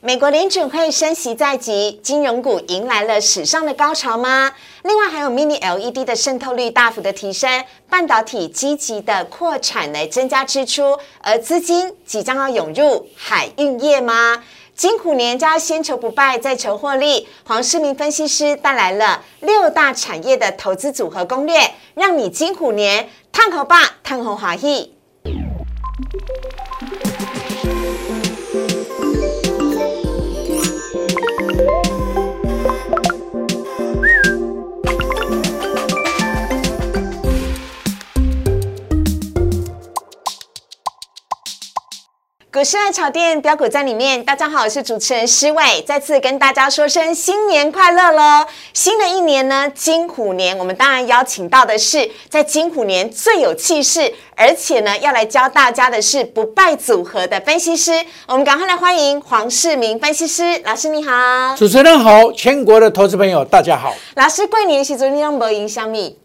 美国联准会升息在即，金融股迎来了史上的高潮吗？另外还有 Mini LED 的渗透率大幅的提升，半导体积极的扩产来增加支出，而资金即将要涌入海运业吗？金虎年加先求不败，再求获利。黄世明分析师带来了六大产业的投资组合攻略，让你金虎年探口霸，探红华裔。股市爱炒店标股在里面，大家好，我是主持人施伟，再次跟大家说声新年快乐喽！新的一年呢，金虎年，我们当然邀请到的是在金虎年最有气势，而且呢要来教大家的是不败组合的分析师，我们赶快来欢迎黄世明分析师老师，你好！主持人好，全国的投资朋友大家好。老师过年时阵你用无影响你？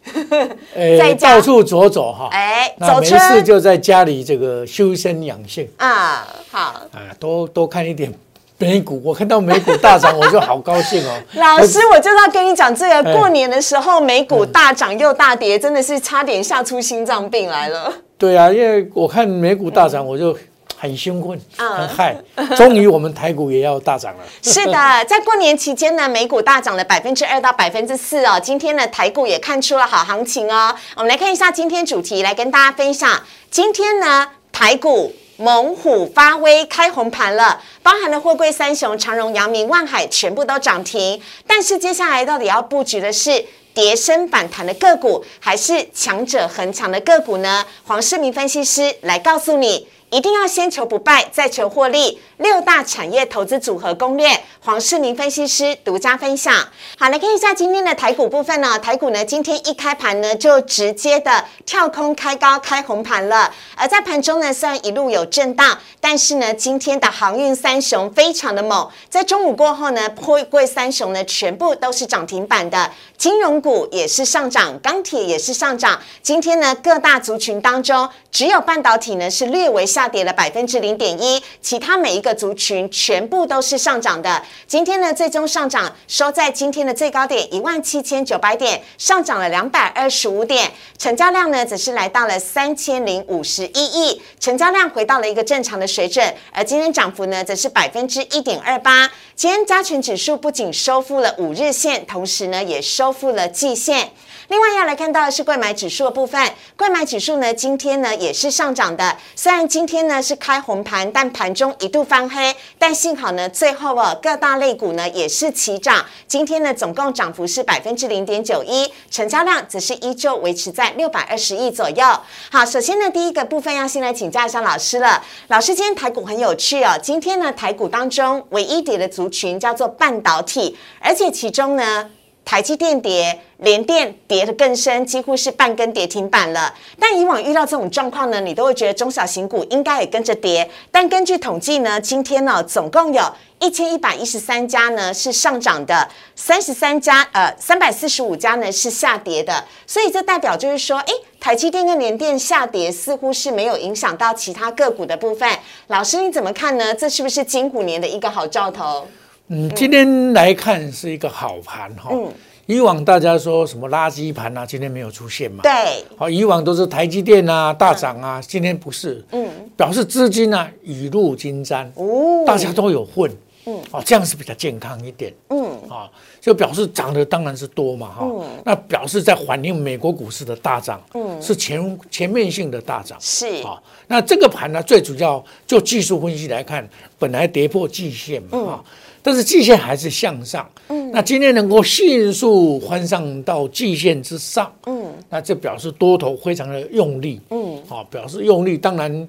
呃，到处走走哈，哎，那没事就在家里这个修身养性啊。好啊，多多看一点美股，我看到美股大涨，我就好高兴哦。老师，我就要跟你讲，这个过年的时候美股大涨又大跌，真的是差点吓出心脏病来了。对啊，因为我看美股大涨，我就很兴奋，很嗨。终于我们台股也要大涨了。是的，在过年期间呢，美股大涨了百分之二到百分之四哦。今天呢，台股也看出了好行情哦。我们来看一下今天主题，来跟大家分享。今天呢，台股。猛虎发威，开红盘了，包含了货柜三雄长荣、阳明、万海，全部都涨停。但是接下来到底要布局的是跌升反弹的个股，还是强者恒强的个股呢？黄世明分析师来告诉你。一定要先求不败，再求获利。六大产业投资组合攻略，黄世明分析师独家分享。好，来看一下今天的台股部分呢。台股呢，今天一开盘呢，就直接的跳空开高，开红盘了。而在盘中呢，虽然一路有震荡，但是呢，今天的航运三雄非常的猛。在中午过后呢，破柜三雄呢，全部都是涨停板的。金融股也是上涨，钢铁也是上涨。今天呢，各大族群当中，只有半导体呢是略微下。跌了百分之零点一，其他每一个族群全部都是上涨的。今天呢，最终上涨收在今天的最高点一万七千九百点，上涨了两百二十五点，成交量呢则是来到了三千零五十一亿，成交量回到了一个正常的水准。而今天涨幅呢则是百分之一点二八。今天加权指数不仅收复了五日线，同时呢也收付了季线。另外要来看到的是贵买指数的部分，贵买指数呢今天呢也是上涨的，虽然今天呢是开红盘，但盘中一度翻黑，但幸好呢最后哦各大类股呢也是齐涨，今天呢总共涨幅是百分之零点九一，成交量则是依旧维持在六百二十亿左右。好，首先呢第一个部分要先来请教一下老师了，老师今天台股很有趣哦，今天呢台股当中唯一跌的族群叫做半导体，而且其中呢。台积电跌，联电跌得更深，几乎是半根跌停板了。但以往遇到这种状况呢，你都会觉得中小型股应该也跟着跌。但根据统计呢，今天呢，总共有一千一百一十三家呢是上涨的，三十三家呃三百四十五家呢是下跌的。所以这代表就是说，哎，台积电跟联电下跌似乎是没有影响到其他个股的部分。老师你怎么看呢？这是不是金虎年的一个好兆头？嗯，今天来看是一个好盘哈。嗯，以往大家说什么垃圾盘啊，今天没有出现嘛。对。好，以往都是台积电啊大涨啊，今天不是。嗯。表示资金啊雨露均沾。哦。大家都有混。嗯。哦，这样是比较健康一点。嗯。啊，就表示涨的当然是多嘛哈。嗯。那表示在反映美国股市的大涨。嗯。是全全面性的大涨。是。啊，那这个盘呢，最主要就技术分析来看，本来跌破季线嘛。嗯。但是季线还是向上，嗯，那今天能够迅速翻上到季线之上，嗯，那这表示多头非常的用力，嗯，好，表示用力。当然，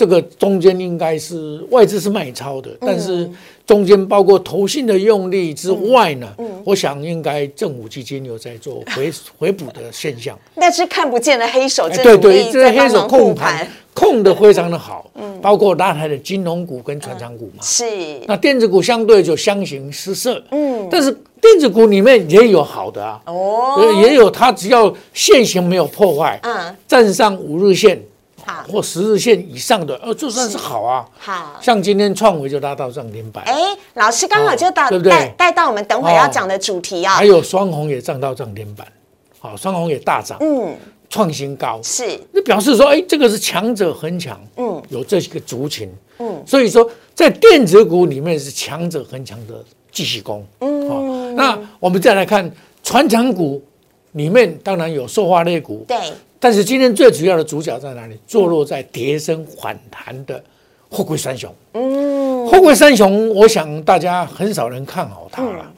这个中间应该是外资是卖超的，但是中间包括投信的用力之外呢，嗯，我想应该政府基金有在做回 回补的现象。那是看不见的黑手，对对，这黑手控盘。控的非常的好，嗯，包括拉台的金融股跟船厂股嘛，是。那电子股相对就相形失色，嗯，但是电子股里面也有好的啊，哦，也有它只要线型没有破坏，嗯，站上五日线，好。或十日线以上的，呃，就算是好啊。好。像今天创维就拉到涨停板，哎，老师刚好就到带带到我们等会哦要讲的主题啊。还。有双红也涨到涨停板，好，双红也大涨，嗯，创新高。是，那表示说，哎，这个是强者恒强，嗯，有这个族群，嗯，所以说在电子股里面是强者恒强的继续攻，嗯，好，那我们再来看传产股里面，当然有塑化类股，对，但是今天最主要的主角在哪里？坐落在跌升反弹的货柜三雄，嗯，货柜三雄，我想大家很少人看好它了。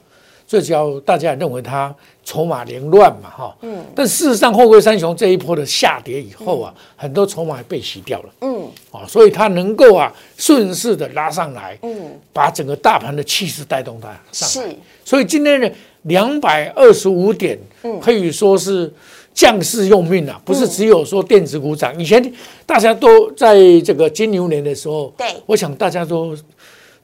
最主要大家也认为它筹码凌乱嘛，哈，嗯，但事实上，货柜三雄这一波的下跌以后啊，很多筹码也被洗掉了，嗯，啊，所以它能够啊顺势的拉上来，嗯，把整个大盘的气势带动它上来。是，所以今天的两百二十五点，可以说是将士用命啊，不是只有说电子股涨。以前大家都在这个金牛年的时候，对我想大家都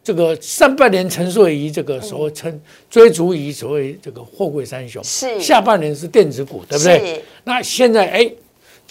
这个上半年沉睡于这个所谓沉追逐于所谓这个货柜三雄，是下半年是电子股，对不对是？那现在哎。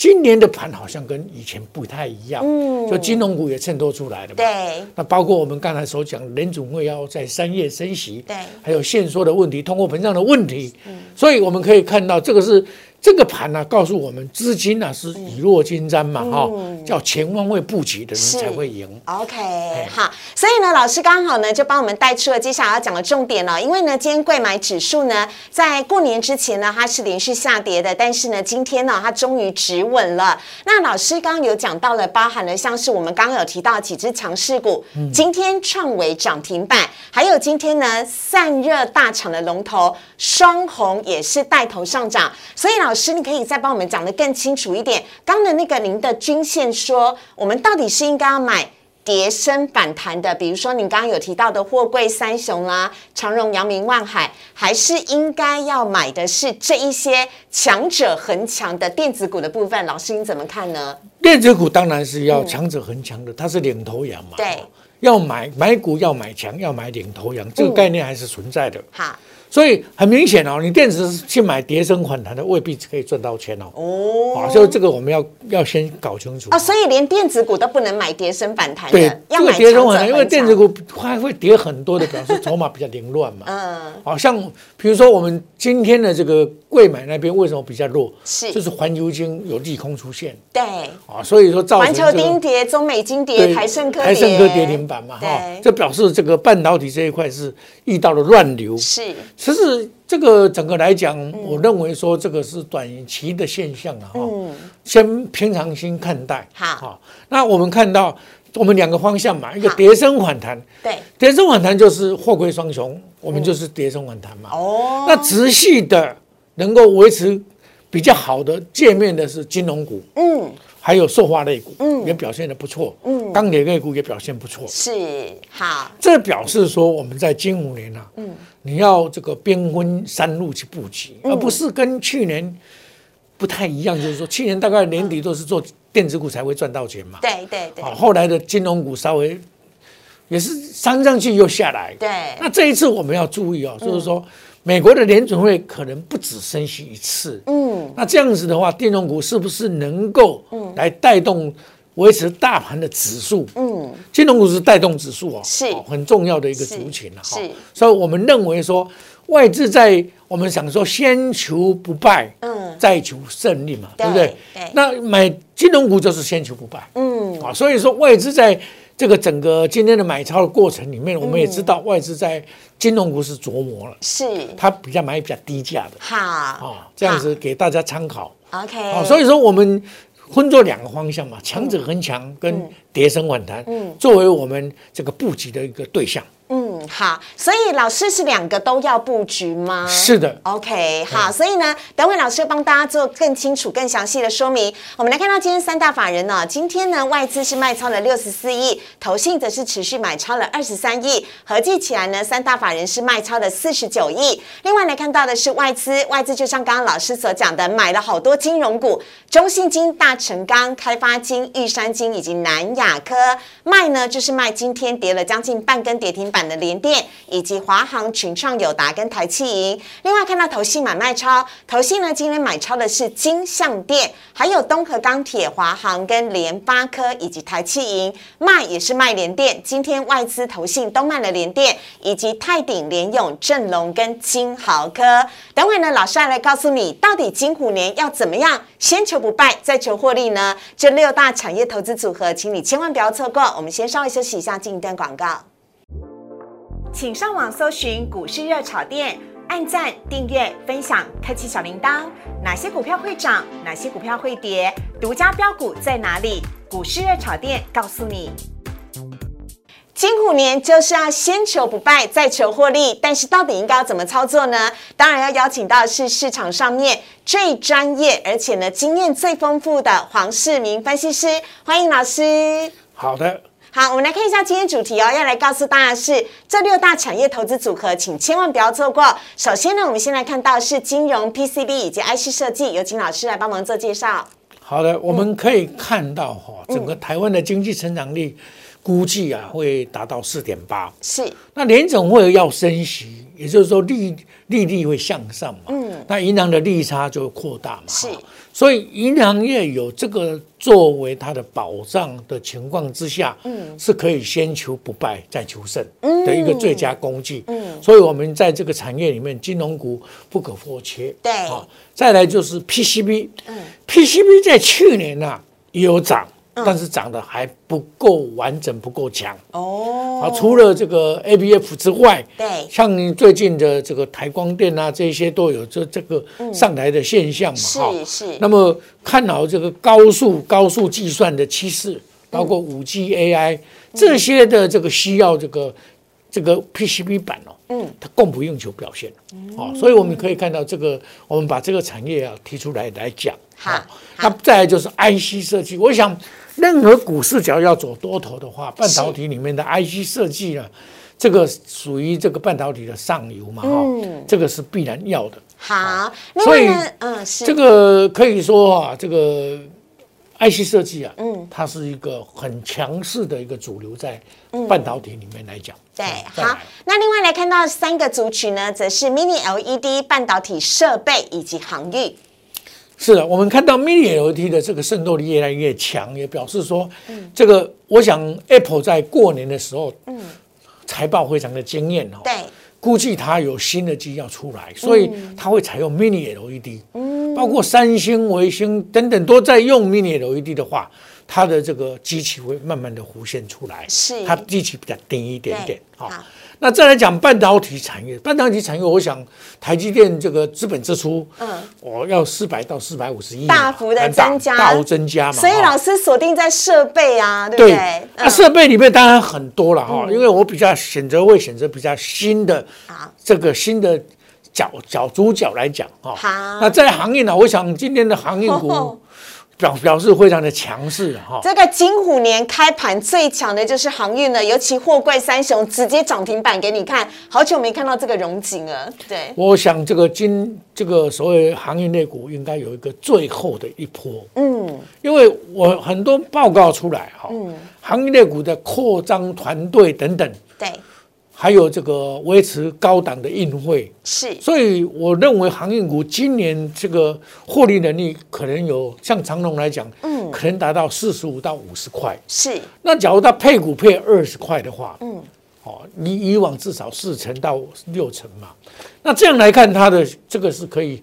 今年的盘好像跟以前不太一样，嗯就金融股也衬托出来了嘛。对，那包括我们刚才所讲，联总会要在三月升息，对还有限缩的问题、通货膨胀的问题，所以我们可以看到，这个是这个盘呢、告诉我们资金呢、是以弱金瞻嘛，哈、叫前方位布局的人才会赢。OK，好，所以呢，老师刚好呢就帮我们带出了接下来要讲的重点了。因为呢，今天贵买指数呢在过年之前呢它是连续下跌的，但是呢今天呢它终于止稳了。那老师刚刚有讲到了，包含了像是我们刚刚有提到几只强势股，今天创维涨停板，还有今天呢散热大厂的龙头双红也是带头上涨。所以老师，你可以再帮我们讲的更清楚一点，刚的那个您的均线说，我们到底是应该要买？跌升反弹的，比如说您刚刚有提到的货柜三雄啦、长荣、阳明、万海，还是应该要买的是这一些强者恒强的电子股的部分？老师你怎么看呢？电子股当然是要强者恒强的，它是领头羊嘛。对，要买买股要买强，要买领头羊，这个概念还是存在的。好所以很明显哦，你电子去买跌升反弹的，未必可以赚到钱哦。哦啊，所以这个我们要要先搞清楚。哦，所以连电子股都不能买跌升反弹对的，，要买强者跌升反弹，因为。电子股它会跌很多的，表示筹码比较凌乱嘛。嗯，好像比如说我们今天的这个贵买那边为什么比较弱？是就是环球金有利空出现对，啊，所以说造成环球这个金跌，中美金跌，对台盛科跌，台盛科跌停板嘛，哈对，这表示这个半导体这一块是遇到了乱流。是其实这个整个来讲，我认为说这个是短期的现象啊，先平常心看待。好。那我们看到我们两个方向嘛，一个好。跌升反弹，对。跌升反弹就是货柜双雄，我们就是跌升反弹嘛。哦，那直系的能够维持比较好的界面的是金融股，嗯。还有塑化类股，嗯。也表现的不错，嗯。钢铁类股也表现不错。是好。这表示说我们在金五年啊，嗯你要这个兵分三路去布局，而不是跟去年不太一样，就是说去年大概年底都是做电子股才会赚到钱嘛，对对对。好，后来的金融股稍微也是升上去又下来，对。那这一次我们要注意哦，就是说美国的联准会可能不止升息一次，嗯。那这样子的话，电动股是不是能够来带动维持大盘的指数？嗯金融股是带动指数哦，是哦很重要的一个族群哈。所以我们认为说，外资在我们想说先求不败，嗯再求胜利嘛，对对不对对？那买金融股就是先求不败嗯啊，所以说外资在这个整个今天的买超的过程里面，我们也知嗯道外资在金融股是琢磨了，是它比较买比较低价的好啊，这样子给大家参考。OK 好，所以说我们分作两个方向嘛，强者恒强跟跌升反弹，嗯。作为我们这个布局的一个对象。嗯好，所以老师是两个都要布局吗？是的，OK，好，所以呢，等会老师帮大家做更清楚、更详细的说明。我们来看到今天三大法人呢，今天呢外资是卖超了六十四亿，投信则是持续买超了二十三亿，合计起来呢，三大法人是卖超了四十九亿。另外来看到的是外资，外资就像刚刚老师所讲的，买了好多金融股，中信金、大成钢、开发金、玉山金以及南亚科。卖呢就是卖今天跌了将近半根跌停板的联电，以及华航、群创、友达跟台气银。另外看到投信买卖超，投信呢今天买超的是金象电，还有东河钢铁、华航跟联发科以及台气银，卖也是卖联电。今天外资投信都卖了联电，以及泰鼎、联永、正隆跟金豪科。等会呢，老师来告诉你，到底金虎年要怎么样先求不败，再求获利呢？这六大产业投资组合，请你千万不要错过。我们先稍微休息一下，进一段广告。请上网搜寻股市热炒店，按赞、订阅、分享，开启小铃铛。哪些股票会涨？哪些股票会跌？独家标股在哪里？股市热炒店告诉你。金虎年就是要先求不败，再求获利。但是到底应该要怎么操作呢？当然要邀请到是市场上面最专业，而且呢经验最丰富的黄世明分析师，欢迎老师。好的，好，我们来看一下今天主题哦，要来告诉大家是这六大产业投资组合，请千万不要错过。首先呢，我们先来看到是金融、PCB 以及 IC 设计，有请老师来帮忙做介绍。好的，我们可以看到哈，整个台湾的经济成长力。估计啊会达到四点八，是。那联总会要升息，也就是说利利率会向上嘛，嗯，那银行的利差就会扩大嘛，是。所以银行业有这个作为它的保障的情况之下，嗯，是可以先求不败再求胜的一个最佳工具，嗯。所以我们在这个产业里面，金融股不可或缺，对。啊，再来就是 PCB，嗯，PCB 在去年呐也有涨。但是涨得还不够完整，不够强哦。啊，除了这个 A B F 之外，对，像最近的这个台光电啊，这些都有这这个上来的现象嘛，哈。是是。那么看好这个高速高速计算的趋势，包括五 G A I 这些的这个需要这个这个 P C B 板哦，嗯，它供不应求表现哦，所以我们可以看到这个，我们把这个产业啊提出来来讲。好，那再来就是 I C 设计，我想。任何股市只要要走多头的话，半导体里面的 IC 设计呢，这个属于这个半导体的上游嘛，哈，这个是必然要的。好，所以嗯，是这个可以说啊，这个 IC 设计啊，嗯，它是一个很强势的一个主流，在半导体里面来讲。对，好，那另外来看到三个族群呢，则是 Mini LED 半导体设备以及航运。是的，我们看到 Mini LED 的这个渗透力越来越强，也表示说，这个我想 Apple 在过年的时候，嗯，财报非常的惊艳哦，对，估计它有新的机要出来，所以它会采用 Mini LED，嗯，包括三星、微星等等都在用 Mini LED 的话，它的这个机器会慢慢的浮现出来，是，它机器比较低一点点，好。那再来讲半导体产业，半导体产业，我想台积电这个资本支出，嗯，我要四百到四百五十亿，大幅的增加，大幅增加嘛。所以老师锁定在设备啊，对不对？那设备里面当然很多了哈，因为我比较选择会选择比较新的，这个新的角角主角来讲哈。好，那在行业呢，我想今天的行业股。表表示非常的强势哈，这个金虎年开盘最强的就是航运了，尤其货柜三雄直接涨停板给你看，好久没看到这个荣景了。对，我想这个金这个所谓航运类股应该有一个最后的一波，嗯，因为我很多报告出来哈，嗯，航运类股的扩张团队等等，对。还有这个维持高档的运费是，所以我认为航运股今年这个获利能力可能有，像长隆来讲，嗯，可能达到四十五到五十块。是，那假如它配股配二十块的话，嗯，哦，你以往至少四成到六成嘛，那这样来看，它的这个是可以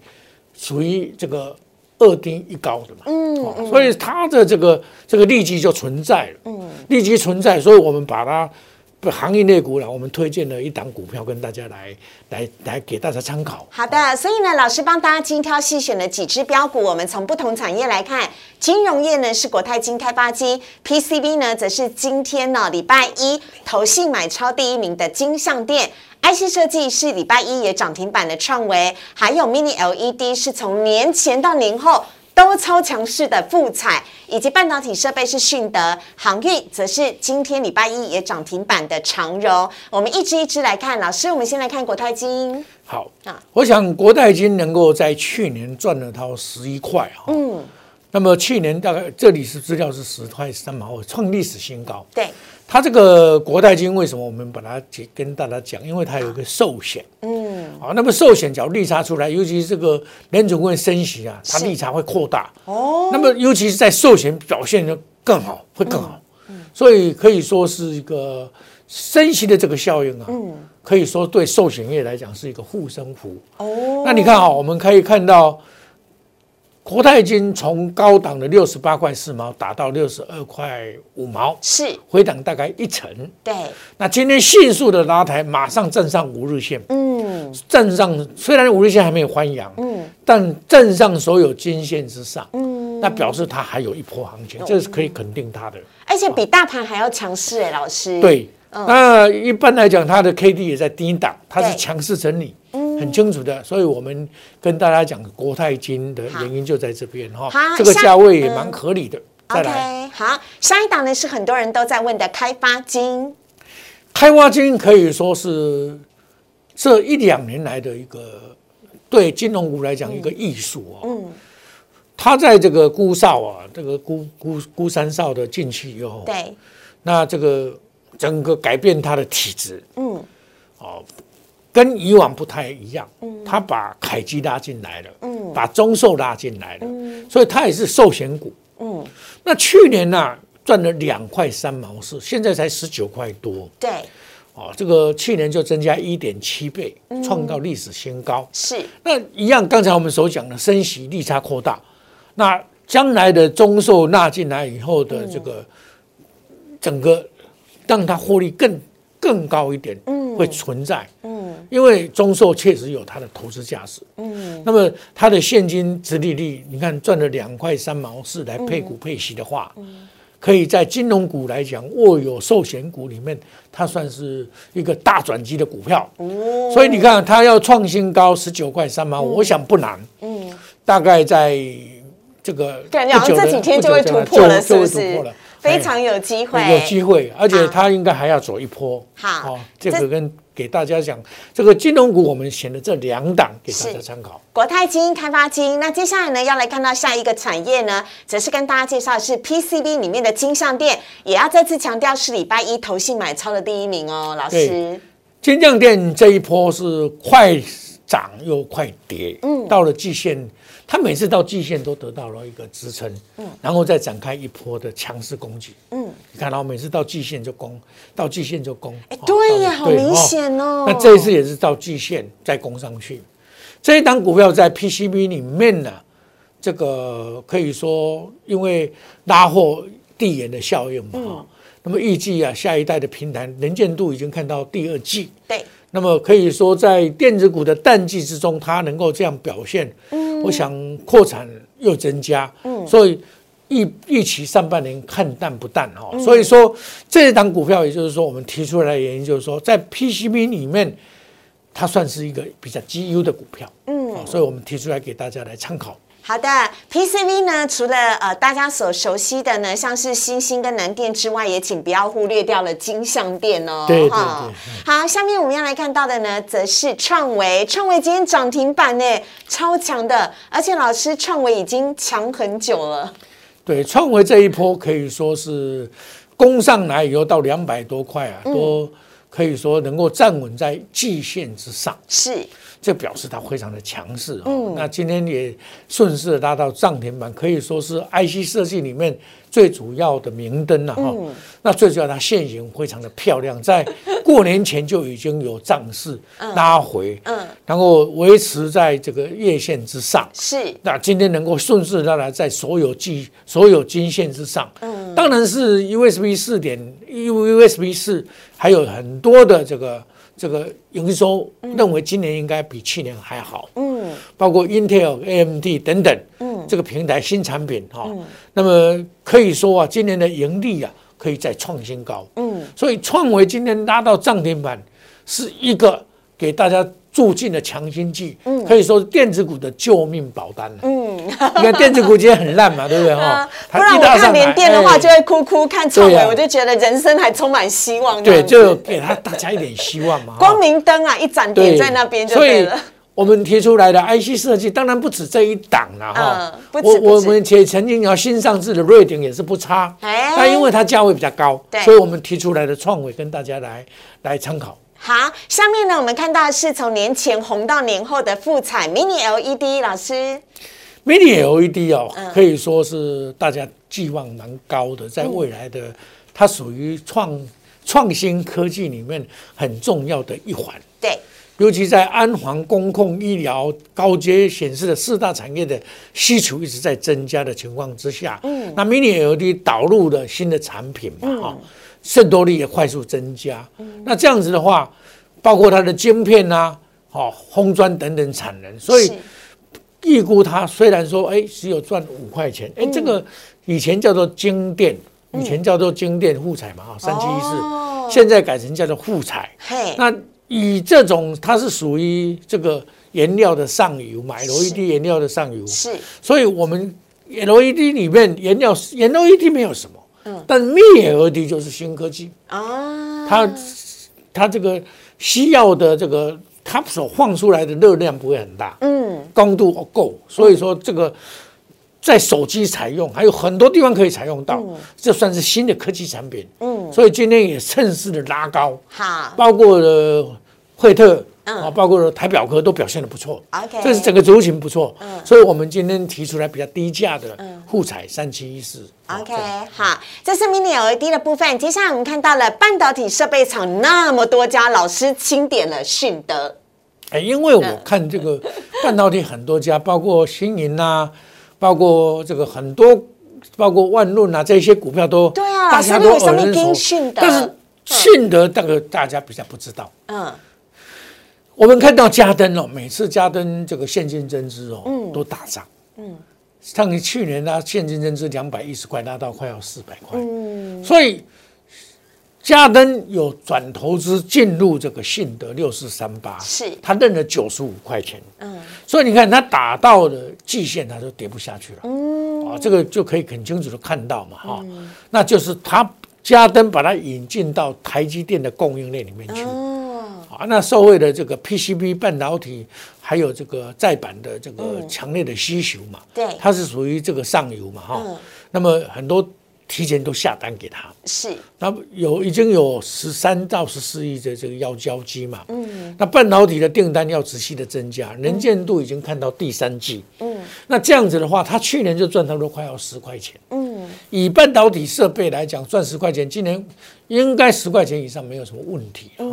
属于这个二低一高的嘛，嗯，所以它的这个这个利基就存在了，嗯，利基存在，所以我们把它。不行业类股了，我们推荐了一档股票跟大家来来来给大家参考。好的，所以呢，老师帮大家精挑细选了几只标股，我们从不同产业来看，金融业呢是国泰金开发金，PCB 呢则是今天呢礼拜一投信买超第一名的金相店，IC 设计是礼拜一也涨停板的创维，还有 Mini LED 是从年前到年后。都超强势的富彩，以及半导体设备是迅德，航运则是今天礼拜一也涨停板的长荣。我们一支一支来看，老师，我们先来看国泰金。好啊，我想国泰金能够在去年赚了它十一块哈，嗯，那么去年大概这里是资料是十块三毛，创历史新高。对，它这个国泰金为什么我们把它跟大家讲？因为它有一个寿险，嗯，好，那么寿险只要利差出来，尤其是这个联储会升息啊，它利差会扩大，哦，那么尤其是在寿险表现的更好，会更好，所以可以说是一个升息的这个效应啊，嗯，可以说对寿险业来讲是一个护身符，哦，那你看啊，我们可以看到。国泰金从高档的六十八块四毛打到六十二块五毛，是回档大概一成。对，那今天迅速的拉抬，马上站上五日线。嗯，站上虽然五日线还没有翻阳，嗯，但站上所有均线之上，嗯，那表示它还有一波行情，这是可以肯定它的。而且比大盘还要强势哎，老师。对，那一般来讲，它的 K D 也在低档，它是强势整理。很清楚的，所以我们跟大家讲国泰金的原因就在这边哈，这个价位也蛮合理的。再来，好，下一档呢是很多人都在问的开发金。开发金可以说是这一两年来的一个对金融股来讲一个艺术啊。嗯，它在这个孤少啊，这个孤孤孤三少的进去以后，对，那这个整个改变它的体质，嗯，哦。跟以往不太一样，他把凯基拉进来了，把中寿拉进来了，所以它也是寿险股。那去年呢赚了两块三毛四，现在才十九块多。对，哦，这个去年就增加一点七倍，创造历史新高。是，那一样，刚才我们所讲的升息利差扩大，那将来的中寿纳进来以后的这个整个让它获利更更高一点，会存在。因为中寿确实有它的投资价值，嗯，那么它的现金值利率，你看赚了两块三毛四来配股配息的话，可以在金融股来讲，握有寿险股里面，它算是一个大转机的股票，哦，所以你看它要创新高十九块三毛，我想不难，嗯，大概在这个感觉这几天就会突破了，是不是？非常有机会，有机会，而且它应该还要走一波。好，这个跟给大家讲，这个金融股我们选的这两档给大家参考。国泰金、开发金。那接下来呢，要来看到下一个产业呢，则是跟大家介绍的是 PCB 里面的金相店，也要再次强调是礼拜一投信买超的第一名哦，老师。金相店这一波是快涨又快跌，嗯，到了季线。它每次到季线都得到了一个支撑，嗯，然后再展开一波的强势攻击，嗯，你看到每次到季线就攻，到季线就攻，哎，对呀，好明显哦。那这一次也是到季线再攻上去，这一档股票在 PCB 里面呢，这个可以说因为拉货递延的效应嘛，哈，那么预计啊下一代的平台能见度已经看到第二季，对。那么可以说，在电子股的淡季之中，它能够这样表现，嗯，我想扩产又增加，嗯，所以预预期上半年看淡不淡哈，所以说这一档股票，也就是说我们提出来的原因，就是说在 PCB 里面，它算是一个比较绩优的股票，嗯，所以我们提出来给大家来参考。好的，PCV 呢，除了呃大家所熟悉的呢，像是星星跟南电之外，也请不要忽略掉了金相电哦。对对对。好，下面我们要来看到的呢，则是创维。创维今天涨停板呢，超强的，而且老师创维已经强很久了。对，创维这一波可以说是攻上来以后到两百多块啊，都可以说能够站稳在季线之上。是。这表示它非常的强势哦。那今天也顺势拉到涨停板，可以说是 IC 设计里面最主要的明灯了哈。那最主要它现形非常的漂亮，在过年前就已经有涨势拉回，嗯，然后维持在这个月线之上。是。那今天能够顺势拉来在所有季所有均线之上，嗯，当然是 USB 四点 USB 四还有很多的这个。这个营收认为今年应该比去年还好，嗯，包括 Intel、AMD 等等，嗯，这个平台新产品哈，那么可以说啊，今年的盈利啊可以再创新高，嗯，所以创维今天拉到涨停板是一个给大家。助进了强心剂，嗯，可以说是电子股的救命保单嗯，你看电子股今天很烂嘛，对不对哈？不然我看连电的话就会哭哭，看创伟我就觉得人生还充满希望。对，就给他大家一点希望嘛。光明灯啊，一盏点在那边就对了。我们提出来的 IC 设计，当然不止这一档了哈我我们且曾经要新上市的瑞鼎也是不差，哎但因为它价位比较高，所以我们提出来的创伟跟大家来来参考。好，下面呢，我们看到的是从年前红到年后的富彩 Mini LED，老师，Mini LED 哦，嗯。可以说是大家寄望蛮高的，在未来的它属于创创新科技里面很重要的一环。对，尤其在安防、公控、医疗、高阶显示的四大产业的需求一直在增加的情况之下，嗯，那 Mini LED 导入了新的产品嘛，哈、渗透率也快速增加。那这样子的话，包括它的晶片呐、好、烘砖等等产能，所以预估它虽然说哎只有赚五块钱，哎、这个以前叫做晶电，以前叫做晶电富彩嘛，哈、三七一哦。四，现在改成叫做富彩。嘿，那以这种它是属于这个颜料的上游嘛，LED 颜料的上游，是。所以我们 LED 里面颜料颜 LED 没有什么，嗯，但 Mini LED 就是新科技，啊，它它这个西药的这个它所放出来的热量不会很大，嗯，光度够，所以说这个在手机采用，还有很多地方可以采用到，这算是新的科技产品，嗯，所以今天也趁势的拉高。好。包括了惠特。嗯。啊，包括台表科都表现的不错。OK 这是整个族群不错，嗯。所以我们今天提出来比较低价的沪彩三七一四，OK，好，这是 Mini LED 的部分。接下来我们看到了半导体设备厂那么多家，老师清点了迅德，哎，因为嗯。我看这个半导体很多家，包括新银呐，包括这个很多，包括万润啊这些股票都对啊大家上都耳熟但是迅德这个大家比较不知道。嗯，我们看到嘉登哦，每次嘉登这个现金增资哦，都大涨。嗯，像你去年它现金增资两百一十块，拉到快要四百块。嗯，所以嘉登有转投资进入这个信德六四三八，是他认了九十五块钱。嗯，所以你看他打到了季线，他就跌不下去了。嗯，啊，这个就可以很清楚的看到嘛，哈、那就是他嘉登把它引进到台积电的供应链里面去。哦，啊，那受惠的这个 PCB 半导体，还有这个再版的这个强烈的需求嘛，对。它是属于这个上游嘛，哈、嗯。那么很多提前都下单给他，是，那有已经有十三到十四亿的这个要交机嘛，嗯，那半导体的订单要持续的增加，能见度已经看到第三季，嗯，那这样子的话，他去年就赚差不多快要十块钱，嗯，以半导体设备来讲，赚十块钱，今年应该十块钱以上没有什么问题啊、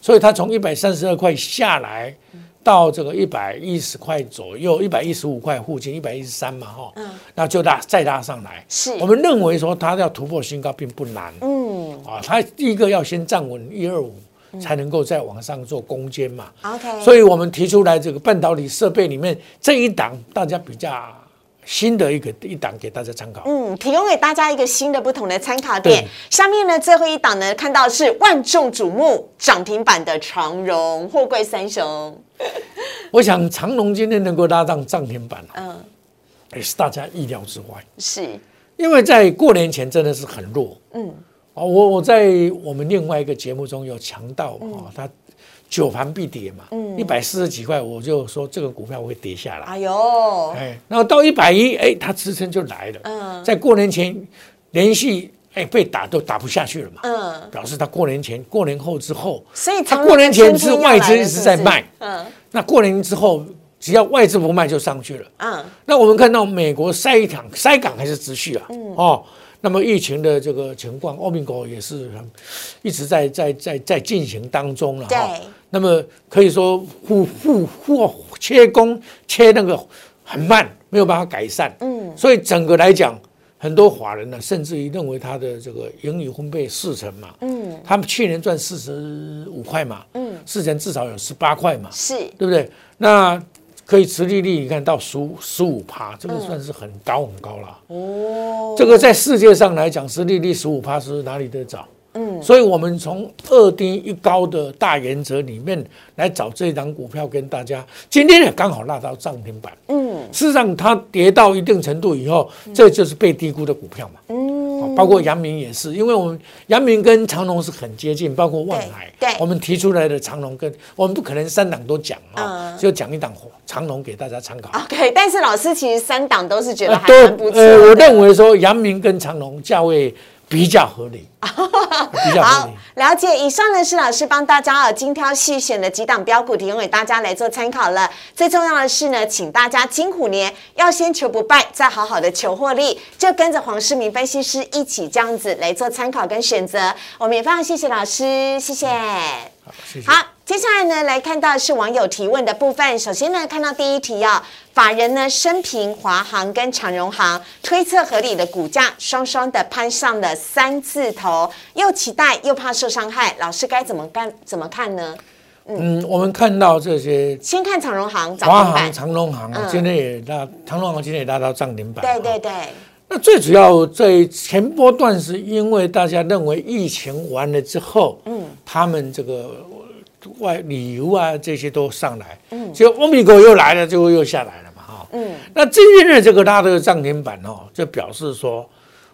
所以它从一百三十二块下来到这个一百一十块左右，一百一十五块附近，一百一十三嘛哈，嗯，那就拉再拉上来。是。我们认为说它要突破新高并不难，嗯。啊，它第一个要先站稳一二五，才能够再往上做攻坚嘛。，OK，所以我们提出来这个半导体设备里面这一档，大家比较新的一个一档给大家参考。嗯，提供给大家一个新的不同的参考点。下面呢，最后一档呢，看到是万众瞩目涨停板的长荣货柜三雄。我想长荣今天能够拉上涨停板，嗯，也是大家意料之外，是，因为在过年前真的是很弱。嗯，哦，我我在我们另外一个节目中有强调啊，它九盘必跌嘛，一百四十几块，我就说这个股票会跌下来。哎呦，哎，然后到一百一，哎，它支撑就来了。嗯。在过年前连续哎被打都打不下去了嘛，嗯，表示它过年前、过年后之后，所以它过年前是外资一直在卖，嗯。那过年之后只要外资不卖就上去了。嗯，那我们看到美国塞港塞港还是持续啊，嗯。哦，那么疫情的这个情况，欧米狗也是很一直在在在在进行当中了哈。对。那么可以说互互互切工切那个很慢，没有办法改善。嗯，所以整个来讲，很多华人呢，甚至于认为他的这个盈余分配四成嘛，嗯，他们去年赚四十五块嘛，嗯，四成至少有十八块嘛，是，对不对？那可以持利率你看到十五十五趴，这个算是很高很高了。哦，这个在世界上来讲，实利率十五趴是哪里得找？嗯，所以我们从二低一高的大原则里面来找这一档股票跟大家，今天也刚好拉到涨停板。嗯事实上，它跌到一定程度以后，这就是被低估的股票嘛。嗯，哦包括阳明也是，因为我们阳明跟长隆是很接近，包括万海，对对我们提出来的长隆跟我们不可能三档都讲啊，嗯就讲一档长隆给大家参考。OK，但是老师其实三档都是觉得还不错。呃，我认为说阳明跟长隆价位比较合理，比较合好理。，了解。以上呢是老师帮大家啊精挑细选的几档标股，提供给大家来做参考了。最重要的是呢，请大家金虎年要先求不败，再好好的求获利，就跟着黄世明分析师一起这样子来做参考跟选择。我们也非常谢谢老师，谢谢。好，谢谢。好，接下来呢，来看到是网友提问的部分。首先呢，看到第一题啊，法人呢生平华航跟长荣航推测合理的股价双双的攀上了三字头，又期待又怕受伤害，老师该怎么干怎么看呢？嗯，我们看到这些先看长荣航涨华航、长荣航今天也拉，长荣航今天也拉到涨停板。啊对对对，那最主要在前波段是因为大家认为疫情完了之后，嗯，他们这个外旅游啊这些都上来，嗯，结果欧米狗又来了，就又下来了嗯，那今天的这个拉的涨停板哦，就表示说。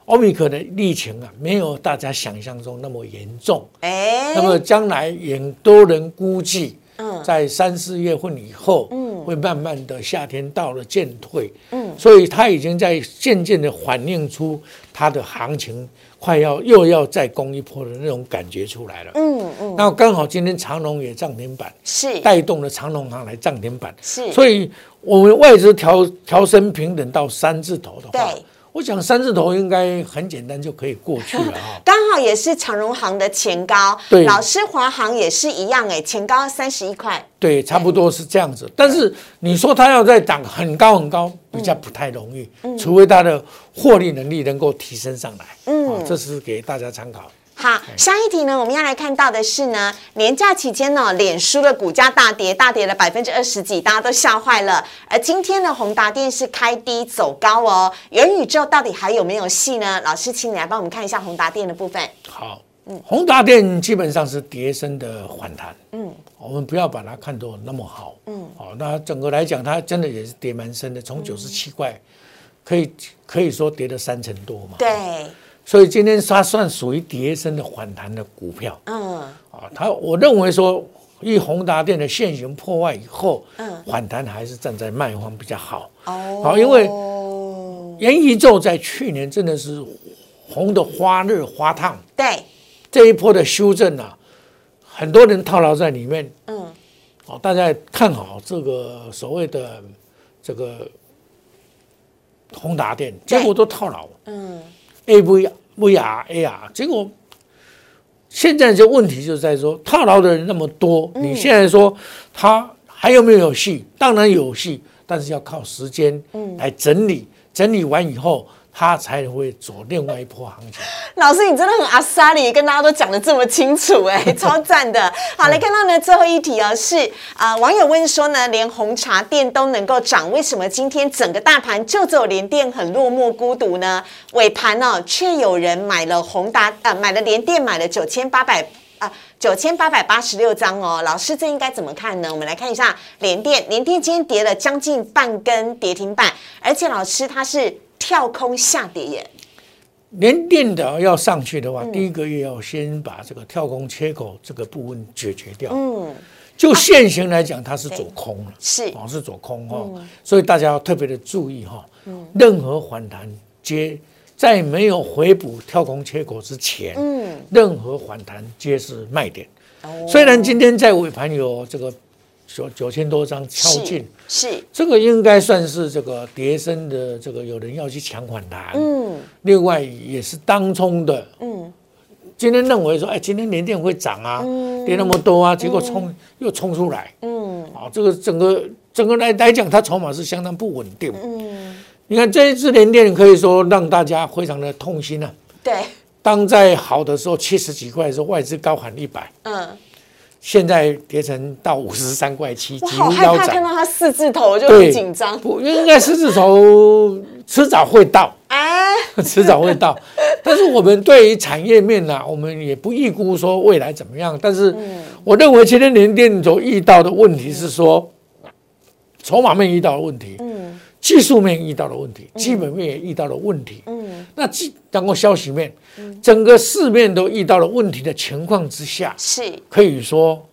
欧米克的疫情啊，没有大家想象中那么严重。哎，那么将来也多人估计，嗯在三四月份以后，嗯会慢慢的夏天到了渐退，嗯，所以它已经在渐渐的反映出它的行情快要又要再攻一波的那种感觉出来了。嗯嗯，那刚好今天长隆也涨停板，是。带动了长隆行来涨停板，是，所以我们外资调调升平等到三字头的话对，我想三字头应该很简单就可以过去了哈。刚好也是长荣行的前高，对老师华航也是一样，哎，前高三十一块，对，差不多是这样子。但是你说它要再涨很高很高，比较不太容易，除非它的获利能力能够提升上来。嗯嗯，这是给大家参考。好，下一题呢，我们要来看到的是呢，年假期间呢，脸书的股价大跌，大跌了百分之二十几，大家都吓坏了。而今天呢，宏达电是开低走高哦，元宇宙到底还有没有戏呢？老师，请你来帮我们看一下宏达电的部分。好，嗯宏达电基本上是跌升的反弹。嗯，我们不要把它看作那么好。嗯，好，那整个来讲，它真的也是跌蛮深的，从九十七块，可以可以说跌了三成多嘛。对，所以今天它算属于跌升的反弹的股票。嗯，啊，它我认为说，以宏达电的现形破坏以后，嗯反弹还是站在卖方比较好。哦，好因为元宇宙在去年真的是红的花热花烫，对，这一波的修正啊，很多人套牢在里面。嗯，哦，大家看好这个所谓的这个宏达电，结果都套牢。嗯，A V V R A R，结果现在这问题就在说套牢的人那么多，你现在说他还有没有戏？当然有戏，但是要靠时间来整理，整理完以后，它才会走另外一波行情。老师，你真的很阿莎里，跟大家都讲的这么清楚、哎，超赞的。好，来看到呢最后一题哦，是啊、呃网友问说呢，连红茶店都能够涨，为什么今天整个大盘就只有联电很落寞孤独呢？尾盘哦，却有人买了宏达，呃，买了联电，买了九千八百。啊，九千八百八十六张哦，老师这应该怎么看呢？我们来看一下联电，联电今天跌了将近半根跌停板，而且老师它是跳空下跌耶，连电的要上去的话，第一个月要先把这个跳空缺口这个部分解决掉。嗯，就现行来讲，它是走空了。是。哦，是走空哈、哦，所以大家要特别的注意哈、任何反弹皆在没有回补跳空缺口之前，嗯，任何反弹皆是卖点。哦。虽然今天在尾盘有这个九九千多张敲进，是，这个应该算是这个跌升的这个有人要去抢反弹，嗯。另外也是当冲的。嗯，今天认为说，哎，今天联电会涨啊，跌那么多啊，结果冲又冲出来，嗯。啊，这个整个整个来来讲，它筹码是相当不稳定。嗯，你看这一次联电可以说让大家非常的痛心啊。对，当在好的时候七十几块的时候，外资高喊一百，嗯，现在跌成到五十三块七，我几乎腰好害怕看。到它四字头，就很，紧张。不应该四字头迟早会到，哎，迟早会到。但是我们对于产业面呢、我们也不预估说未来怎么样。但是我认为今天联电所遇到的问题是说，筹码面遇到的问题。嗯，技术面遇到了问题，基本面也遇到了问题。嗯，那既当过消息面，整个市面都遇到了问题的情况之下，是。可以说，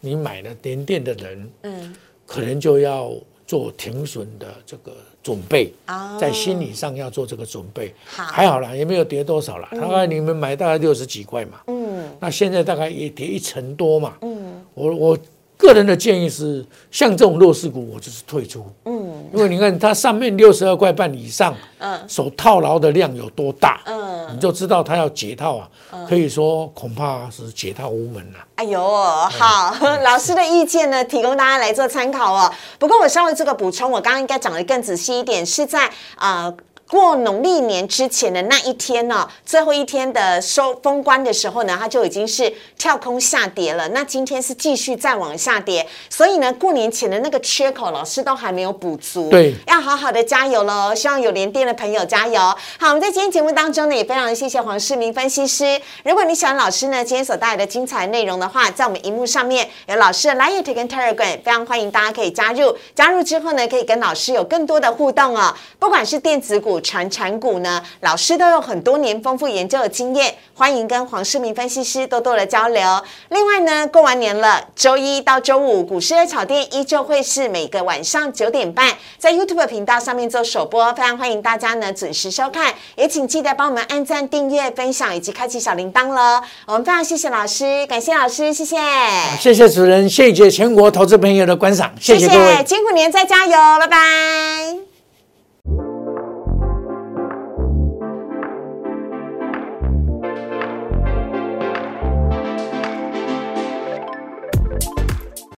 你买了联电的人，嗯，可能就要做停损的这个准备，哦在心理上要做这个准备。好。还好啦，也没有跌多少啦，大概你们买大概六十几块嘛，嗯。那现在大概也跌一成多嘛，嗯，我我个人的建议是，像这种弱势股，我就是退出，嗯因为你看它上面六十二块半以上，嗯手套牢的量有多大，嗯，你就知道它要解套啊，可以说恐怕是解套无门了。哎呦，好，老师的意见呢，提供大家来做参考哦。不过我稍微这个补充，我刚刚应该讲的更仔细一点，是在呃。过农历年之前的那一天呢、最后一天的收封关的时候呢，它就已经是跳空下跌了。那今天是继续再往下跌，所以呢，过年前的那个缺口，老师都还没有补足。对要好好的加油喽！希望有连电的朋友加油。好，我们在今天节目当中呢，也非常的谢谢黄世明分析师。如果你喜欢老师呢今天所带来的精彩内容的话，在我们荧幕上面有老师的 Line 跟 Telegram，非常欢迎大家可以加入。加入之后呢，可以跟老师有更多的互动哦。不管是电子股、传产股呢，老师都有很多年丰富研究的经验，欢迎跟黄世明分析师多多的交流。另外呢，过完年了，周一到周五股市的炒店依旧会是每个晚上九点半在 YouTube 频道上面做首播，非常欢迎大家呢准时收看，也请记得帮我们按赞、订阅、分享以及开启小铃铛喽。我们非常谢谢老师，感谢老师，谢谢，谢谢主人，谢谢全国投资朋友的观赏，谢谢各位。金虎年再加油，拜拜。